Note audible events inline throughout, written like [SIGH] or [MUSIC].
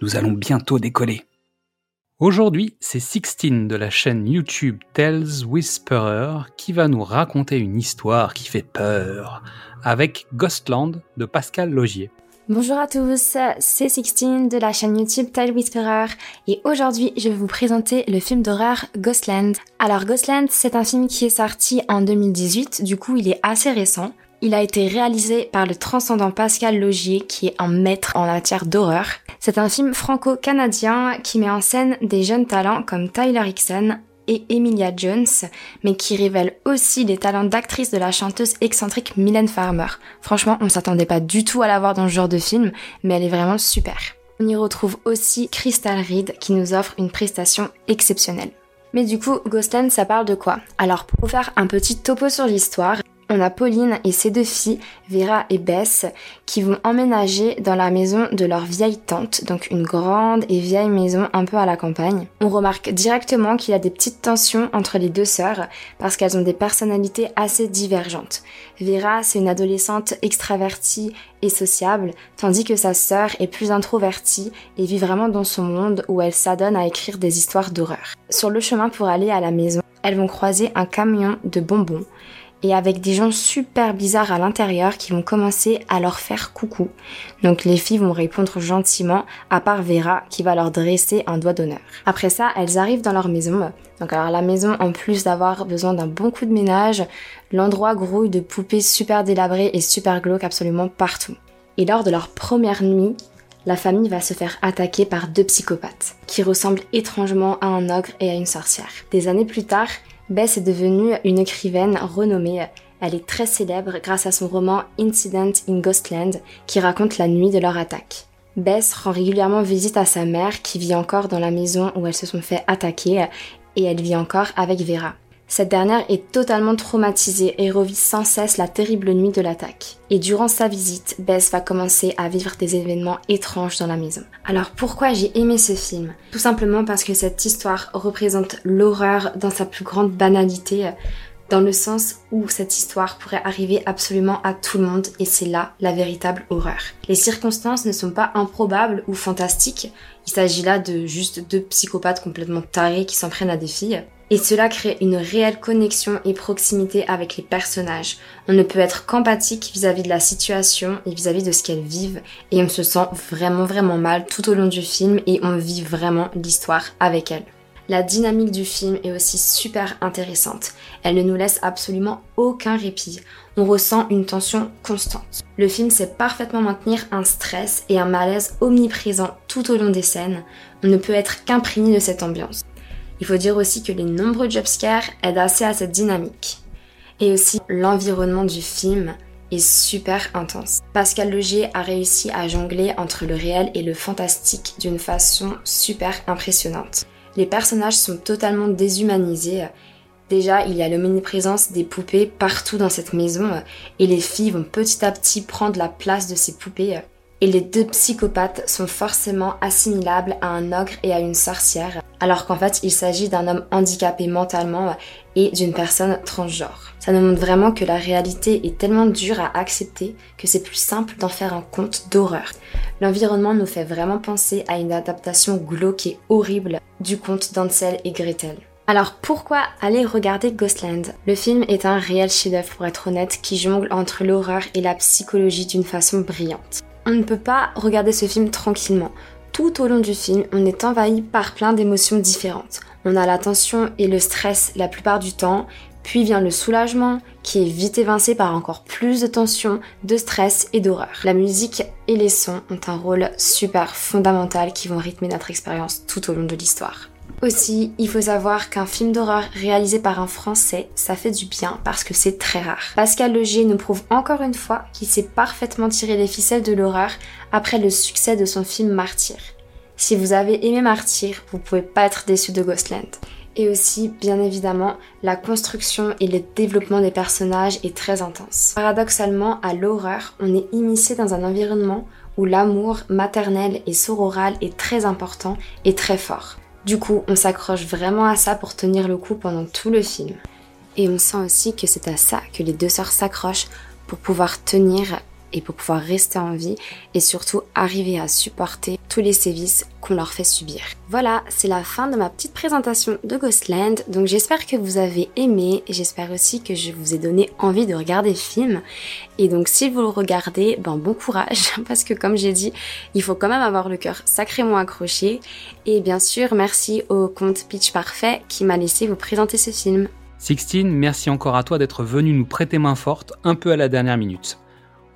nous allons bientôt décoller. Aujourd'hui, c'est Sixtine de la chaîne YouTube Tells Whisperer qui va nous raconter une histoire qui fait peur avec Ghostland de Pascal Logier. Bonjour à tous, c'est Sixtine de la chaîne YouTube Tales Whisperer et aujourd'hui je vais vous présenter le film d'horreur Ghostland. Alors Ghostland c'est un film qui est sorti en 2018, du coup il est assez récent. Il a été réalisé par le transcendant Pascal Logier, qui est un maître en matière d'horreur. C'est un film franco-canadien qui met en scène des jeunes talents comme Tyler Hickson et Emilia Jones, mais qui révèle aussi les talents d'actrice de la chanteuse excentrique Mylène Farmer. Franchement, on s'attendait pas du tout à la voir dans ce genre de film, mais elle est vraiment super. On y retrouve aussi Crystal Reed qui nous offre une prestation exceptionnelle. Mais du coup, Ghostland, ça parle de quoi? Alors, pour faire un petit topo sur l'histoire, on a Pauline et ses deux filles, Vera et Bess, qui vont emménager dans la maison de leur vieille tante, donc une grande et vieille maison un peu à la campagne. On remarque directement qu'il y a des petites tensions entre les deux sœurs parce qu'elles ont des personnalités assez divergentes. Vera, c'est une adolescente extravertie et sociable, tandis que sa sœur est plus introvertie et vit vraiment dans son monde où elle s'adonne à écrire des histoires d'horreur. Sur le chemin pour aller à la maison, elles vont croiser un camion de bonbons et avec des gens super bizarres à l'intérieur qui vont commencer à leur faire coucou. Donc les filles vont répondre gentiment, à part Vera qui va leur dresser un doigt d'honneur. Après ça, elles arrivent dans leur maison. Donc alors la maison, en plus d'avoir besoin d'un bon coup de ménage, l'endroit grouille de poupées super délabrées et super glauques absolument partout. Et lors de leur première nuit, la famille va se faire attaquer par deux psychopathes, qui ressemblent étrangement à un ogre et à une sorcière. Des années plus tard, Bess est devenue une écrivaine renommée. Elle est très célèbre grâce à son roman Incident in Ghostland qui raconte la nuit de leur attaque. Bess rend régulièrement visite à sa mère qui vit encore dans la maison où elles se sont fait attaquer et elle vit encore avec Vera. Cette dernière est totalement traumatisée et revit sans cesse la terrible nuit de l'attaque. Et durant sa visite, Bess va commencer à vivre des événements étranges dans la maison. Alors pourquoi j'ai aimé ce film? Tout simplement parce que cette histoire représente l'horreur dans sa plus grande banalité, dans le sens où cette histoire pourrait arriver absolument à tout le monde et c'est là la véritable horreur. Les circonstances ne sont pas improbables ou fantastiques, il s'agit là de juste deux psychopathes complètement tarés qui s'en prennent à des filles. Et cela crée une réelle connexion et proximité avec les personnages. On ne peut être qu'empathique vis-à-vis de la situation et vis-à-vis de ce qu'elles vivent. Et on se sent vraiment vraiment mal tout au long du film et on vit vraiment l'histoire avec elles. La dynamique du film est aussi super intéressante. Elle ne nous laisse absolument aucun répit. On ressent une tension constante. Le film sait parfaitement maintenir un stress et un malaise omniprésent tout au long des scènes. On ne peut être qu'imprégné de cette ambiance. Il faut dire aussi que les nombreux jumpscares aident assez à cette dynamique. Et aussi l'environnement du film est super intense. Pascal Logier a réussi à jongler entre le réel et le fantastique d'une façon super impressionnante. Les personnages sont totalement déshumanisés. Déjà, il y a l'omniprésence des poupées partout dans cette maison et les filles vont petit à petit prendre la place de ces poupées. Et les deux psychopathes sont forcément assimilables à un ogre et à une sorcière, alors qu'en fait il s'agit d'un homme handicapé mentalement et d'une personne transgenre. Ça nous montre vraiment que la réalité est tellement dure à accepter que c'est plus simple d'en faire un conte d'horreur. L'environnement nous fait vraiment penser à une adaptation glauque et horrible du conte d'Ansel et Gretel. Alors pourquoi aller regarder Ghostland? Le film est un réel chef-d'œuvre pour être honnête qui jongle entre l'horreur et la psychologie d'une façon brillante on ne peut pas regarder ce film tranquillement. Tout au long du film, on est envahi par plein d'émotions différentes. On a la tension et le stress la plupart du temps, Puis vient le soulagement, qui est vite évincé par encore plus de tension, de stress et d'horreur. La musique et les sons ont un rôle super fondamental qui vont rythmer notre expérience tout au long de l'histoire. Aussi, il faut savoir qu'un film d'horreur réalisé par un Français, ça fait du bien parce que c'est très rare. Pascal Logier nous prouve encore une fois qu'il sait parfaitement tirer les ficelles de l'horreur après le succès de son film Martyr. Si vous avez aimé Martyr, vous pouvez pas être déçu de Ghostland. Et aussi, bien évidemment, la construction et le développement des personnages est très intense. Paradoxalement, à l'horreur, on est immiscé dans un environnement où l'amour maternel et sororal est très important et très fort. Du coup, on s'accroche vraiment à ça pour tenir le coup pendant tout le film. Et on sent aussi que c'est à ça que les deux sœurs s'accrochent pour pouvoir tenir et pour pouvoir rester en vie et surtout arriver à supporter tous les sévices qu'on leur fait subir. Voilà, c'est la fin de ma petite présentation de Ghostland. Donc j'espère que vous avez aimé j'espère aussi que je vous ai donné envie de regarder le film. Et donc si vous le regardez, ben bon courage [LAUGHS] parce que comme j'ai dit, il faut quand même avoir le cœur sacrément accroché. Et bien sûr, merci au compte Pitch Parfait qui m'a laissé vous présenter ce film. Sixtine, merci encore à toi d'être venu nous prêter main forte un peu à la dernière minute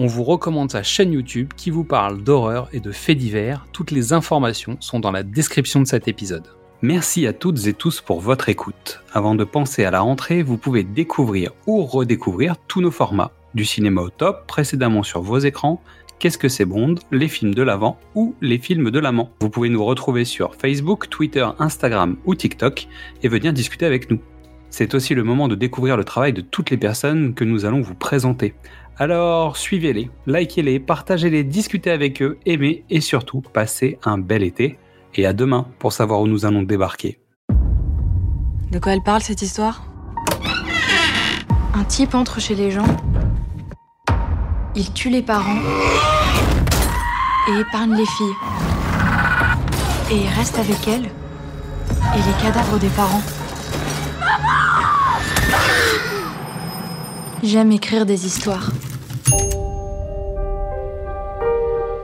on vous recommande sa chaîne YouTube qui vous parle d'horreur et de faits divers. Toutes les informations sont dans la description de cet épisode. Merci à toutes et tous pour votre écoute. Avant de penser à la rentrée, vous pouvez découvrir ou redécouvrir tous nos formats. Du cinéma au top, précédemment sur vos écrans, Qu'est-ce que c'est Bond, les films de l'avant ou les films de l'amant. Vous pouvez nous retrouver sur Facebook, Twitter, Instagram ou TikTok et venir discuter avec nous. C'est aussi le moment de découvrir le travail de toutes les personnes que nous allons vous présenter. Alors suivez-les, likez-les, partagez-les, discutez avec eux, aimez et surtout passez un bel été. Et à demain pour savoir où nous allons débarquer. De quoi elle parle cette histoire? Un type entre chez les gens, il tue les parents et épargne les filles. Et il reste avec elles et les cadavres des parents. J'aime écrire des histoires.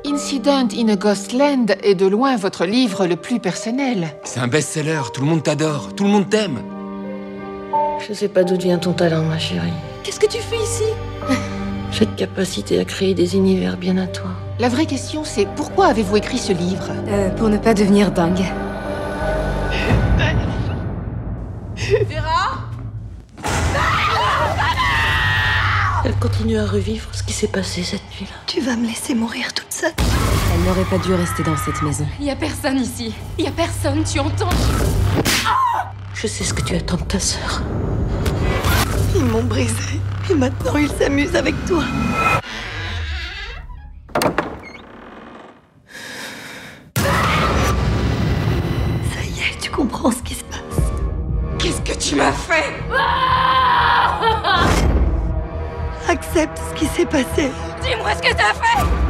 Incident in a Ghostland est de loin votre livre le plus personnel. C'est un best-seller, tout le monde t'adore, tout le monde t'aime. Je sais pas d'où vient ton talent, ma chérie. Qu'est-ce que tu fais ici? [LAUGHS] Cette capacité à créer des univers bien à toi. La vraie question, c'est pourquoi avez-vous écrit ce livre? Euh, Pour ne pas devenir dingue. Vera Elle continue à revivre ce qui s'est passé cette nuit-là. Tu vas me laisser mourir toute seule. Elle n'aurait pas dû rester dans cette maison. Il y a personne ici. Il y a personne, tu entends? Je sais ce que tu attends de ta sœur. Ils m'ont brisé. Et maintenant, ils s'amusent avec toi. Ça y est, tu comprends ce qui se passe. Qu'est-ce que tu m'as fait? Accepte ce qui s'est passé. Dis-moi ce que t'as fait